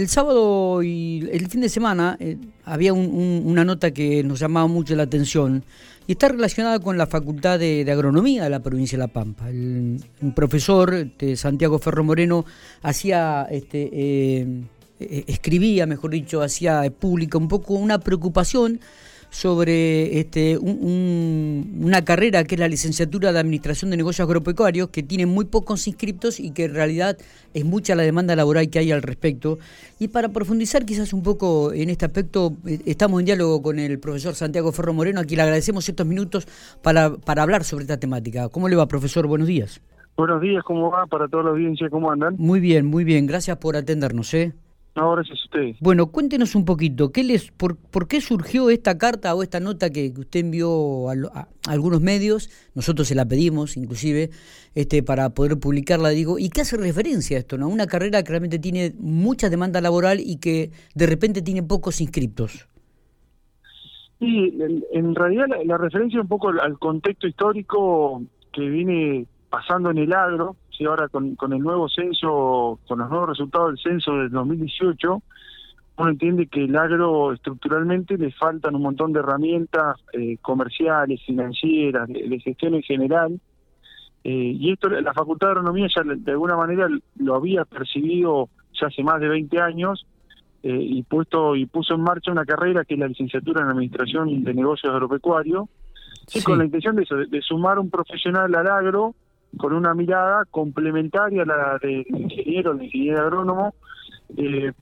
el sábado y el fin de semana eh, había una nota que nos llamaba mucho la atención y está relacionada con la Facultad de, Agronomía de la provincia de La Pampa. Un profesor, este, Santiago Ferro Moreno, hacía, este, eh, eh, escribía, mejor dicho, hacía pública un poco una preocupación sobre este, una carrera que es la licenciatura de Administración de Negocios Agropecuarios, que tiene muy pocos inscriptos y que en realidad es mucha la demanda laboral que hay al respecto. Y para profundizar quizás un poco en este aspecto, eh, estamos en diálogo con el profesor Santiago Ferro Moreno, a quien le agradecemos estos minutos para, para hablar sobre esta temática. ¿Cómo le va, profesor? Buenos días. Buenos días, ¿cómo va para toda la audiencia? ¿Cómo andan? Muy bien, muy bien. Gracias por atendernos. ¿eh? No, gracias a usted. Bueno, cuéntenos un poquito, ¿qué les, por, por, qué surgió esta carta o esta nota que, usted envió a, algunos medios? Nosotros se la pedimos, inclusive, este, para poder publicarla, digo, ¿y qué hace referencia a esto? ¿no? Una carrera que realmente tiene mucha demanda laboral y que de repente tiene pocos inscriptos. Sí, en, realidad la, referencia un poco al contexto histórico que viene pasando en el agro, y ahora con, con el nuevo censo, con los nuevos resultados del censo del 2018, uno entiende que el agro estructuralmente le faltan un montón de herramientas eh, comerciales, financieras, de, gestión en general. Eh, y esto la Facultad de Agronomía ya de alguna manera lo había percibido ya hace más de 20 años eh, y puesto y puso en marcha una carrera que es la licenciatura en Administración de Negocios Agropecuarios, sí. con la intención de eso, de sumar un profesional al agro con una mirada complementaria a la del ingeniero, el ingeniero agrónomo, eh,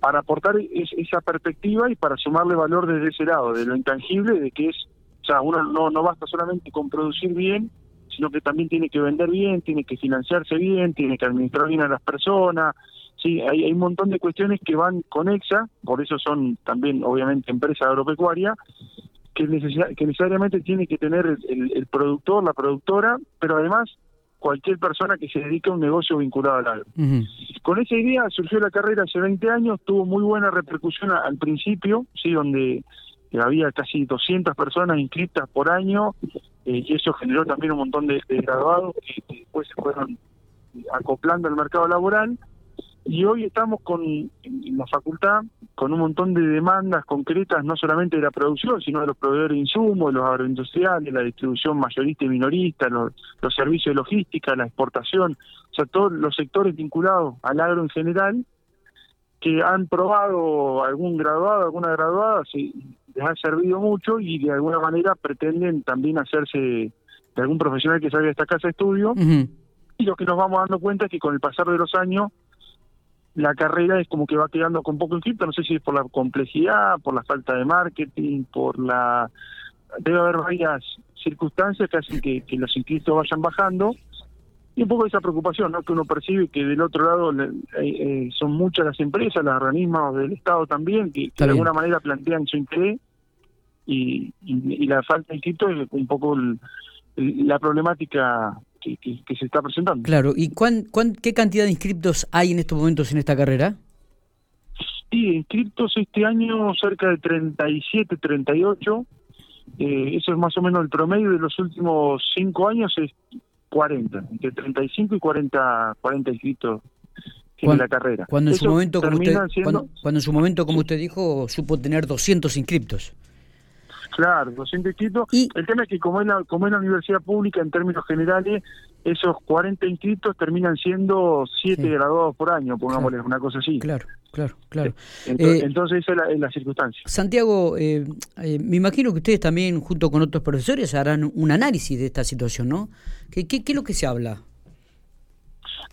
para aportar esa perspectiva y para sumarle valor desde ese lado, de lo intangible, de que es, o sea, uno no, no basta solamente con producir bien, sino que también tiene que vender bien, tiene que financiarse bien, tiene que administrar bien a las personas, sí, hay, hay un montón de cuestiones que van conexas, por eso son también obviamente empresas agropecuarias, que, que necesariamente tiene que tener el, el productor, la productora, pero además cualquier persona que se dedique a un negocio vinculado al agro. Con esa idea surgió la carrera hace 20 años, tuvo muy buena repercusión al principio, sí, donde había casi 200 personas inscritas por año eh, y eso generó también un montón de, de graduados que, después se fueron acoplando al mercado laboral y hoy estamos con en la facultad con un montón de demandas concretas, no solamente de la producción, sino de los proveedores de insumos, los agroindustriales, la distribución mayorista y minorista, los, servicios de logística, la exportación, o sea, todos los sectores vinculados al agro en general, que han probado algún graduado, alguna graduada, sí, les ha servido mucho y de alguna manera pretenden también hacerse de algún profesional que salga de esta casa de estudio. Y lo que nos vamos dando cuenta es que con el pasar de los años, la carrera es como que va quedando con poco inscrito, no sé si es por la complejidad, por la falta de marketing, por la... Debe haber varias circunstancias que hacen que, los inscritos vayan bajando y un poco esa preocupación ¿no? que uno percibe que del otro lado eh, eh, son muchas las empresas, los organismos del Estado también, que, de alguna manera plantean su interés y, y, la falta de inscritos es un poco la problemática que, se está presentando. Claro, ¿y cuán, qué cantidad de inscriptos hay en estos momentos en esta carrera? Sí, inscriptos este año cerca de 37, 38. Eh, eso es más o menos el promedio de los últimos cinco años, es 40, entre 35 y 40, 40 inscritos en la carrera. Cuando en, su momento, como usted, cuando, cuando en su momento, como usted dijo, supo tener 200 inscriptos. Claro, docente inscritos. Y el tema es que como es, la, como es la universidad pública en términos generales, esos 40 inscritos terminan siendo 7 graduados por año, pongámosle una cosa así. Claro, claro, claro. Eh, entonces, esa es la, circunstancia. Santiago, eh, eh, me imagino que ustedes también, junto con otros profesores, harán un análisis de esta situación, ¿no? ¿Qué, qué, qué es lo que se habla?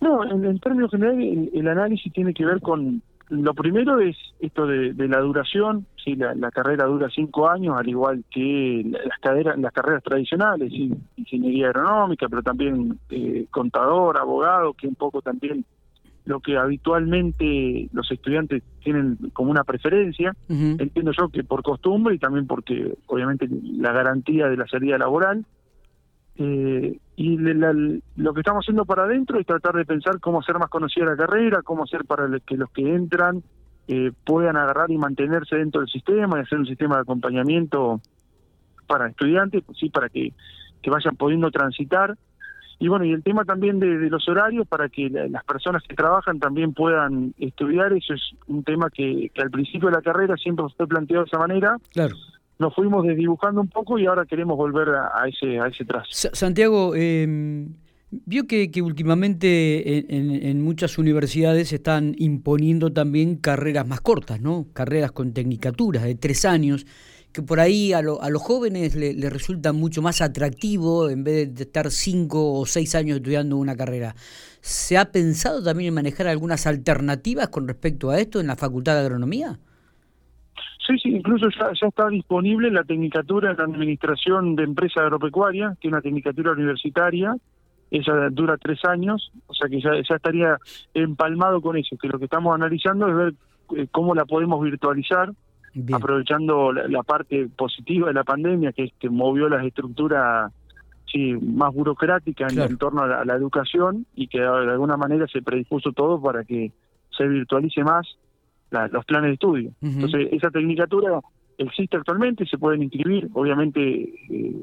No, en, términos generales, el análisis tiene que ver con lo primero es esto de, la duración, sí, la, carrera dura cinco años, al igual que las, las carreras tradicionales, ingeniería agronómica, pero también eh, contador, abogado, que un poco también lo que habitualmente los estudiantes tienen como una preferencia, entiendo yo que por costumbre y también porque obviamente la garantía de la salida laboral, eh, y lo que estamos haciendo para adentro es tratar de pensar cómo hacer más conocida la carrera, cómo hacer para que los que entran eh, puedan agarrar y mantenerse dentro del sistema y hacer un sistema de acompañamiento para estudiantes, pues sí, para que, que vayan pudiendo transitar. y bueno, y el tema también de, los horarios para que las personas que trabajan también puedan estudiar, eso es un tema que, al principio de la carrera siempre fue planteado de esa manera. Claro. Nos fuimos desdibujando un poco y ahora queremos volver a, ese a ese trazo. Santiago, eh, vio que, últimamente en, muchas universidades están imponiendo también carreras más cortas, ¿no? Carreras con tecnicaturas de tres años que por ahí a, a los jóvenes les le resulta mucho más atractivo en vez de estar cinco o seis años estudiando una carrera. ¿Se ha pensado también en manejar algunas alternativas con respecto a esto en la Facultad de Agronomía? Sí, sí, incluso ya, ya está disponible la tecnicatura en Administración de Empresa Agropecuaria, que es una tecnicatura universitaria, esa dura tres años, o sea que ya, ya estaría empalmado con eso, que lo que estamos analizando es ver eh, cómo la podemos virtualizar, aprovechando la, parte positiva de la pandemia, que, que movió las estructuras sí, más burocráticas en, torno a la, educación y que de alguna manera se predispuso todo para que se virtualice más los planes de estudio. Entonces, esa tecnicatura existe actualmente, se pueden inscribir, obviamente eh,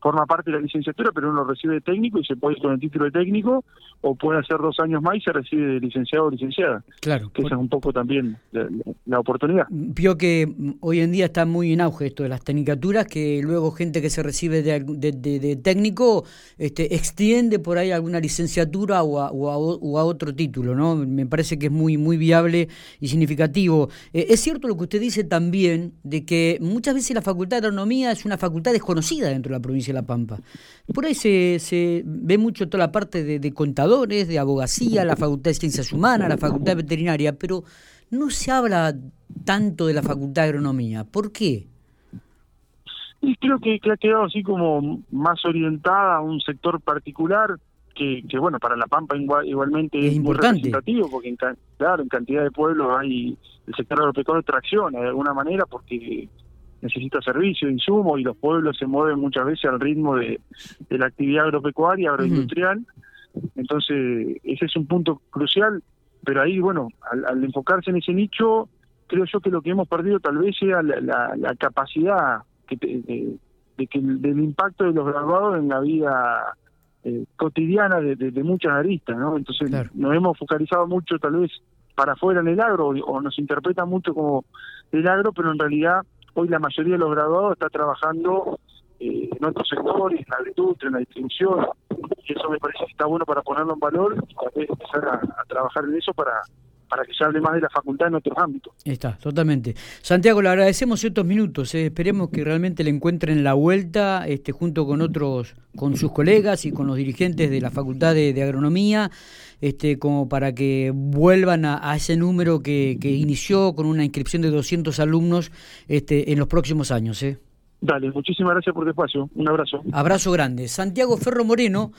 forma parte de la licenciatura, pero uno recibe de técnico y se puede ir con el título de técnico, o puede hacer dos años más y se recibe de licenciado o licenciada. Claro. Que esa es un poco también la, oportunidad. Vio que hoy en día está muy en auge esto de las tecnicaturas, que luego gente que se recibe de, de, técnico este, extiende por ahí alguna licenciatura o a, o, a, otro título, ¿no? Me parece que es muy, muy viable y significativo. Eh, es cierto lo que usted dice también, de que muchas veces la Facultad de Agronomía es una facultad desconocida dentro de la provincia de La Pampa. Por ahí se, se ve mucho toda la parte de, contadores, de abogacía, la Facultad de Ciencias Humanas, la Facultad de Veterinaria, pero no se habla tanto de la Facultad de Agronomía. ¿Por qué? Y creo que, ha quedado así como más orientada a un sector particular que, que bueno, para La Pampa igualmente es, muy representativo, porque en, claro, en cantidad de pueblos hay el sector agropecuario tracciona de alguna manera porque necesita servicio, insumo y los pueblos se mueven muchas veces al ritmo de, la actividad agropecuaria, agroindustrial. Entonces, ese es un punto crucial, pero ahí, bueno, al, enfocarse en ese nicho, creo yo que lo que hemos perdido tal vez sea la, capacidad que de, que del impacto de los graduados en la vida eh, cotidiana de, muchas aristas, ¿no? Entonces nos hemos focalizado mucho tal vez para afuera en el agro o nos interpreta mucho como el agro, pero en realidad Hoy la mayoría de los graduados está trabajando eh, en otros sectores, en la agricultura, en la distribución, y eso me parece que está bueno para ponerlo en valor y empezar a, trabajar en eso para, para que se hable más de la facultad en otros ámbitos. Está, totalmente. Santiago, le agradecemos estos minutos. Eh. Esperemos que realmente le encuentren la vuelta este, junto con otros, con sus colegas y con los dirigentes de la Facultad de, Agronomía, este, como para que vuelvan a, ese número que, que, inició con una inscripción de 200 alumnos este, en los próximos años. ¿eh? Dale, muchísimas gracias por tu espacio. Un abrazo. Abrazo grande. Santiago Ferro Moreno,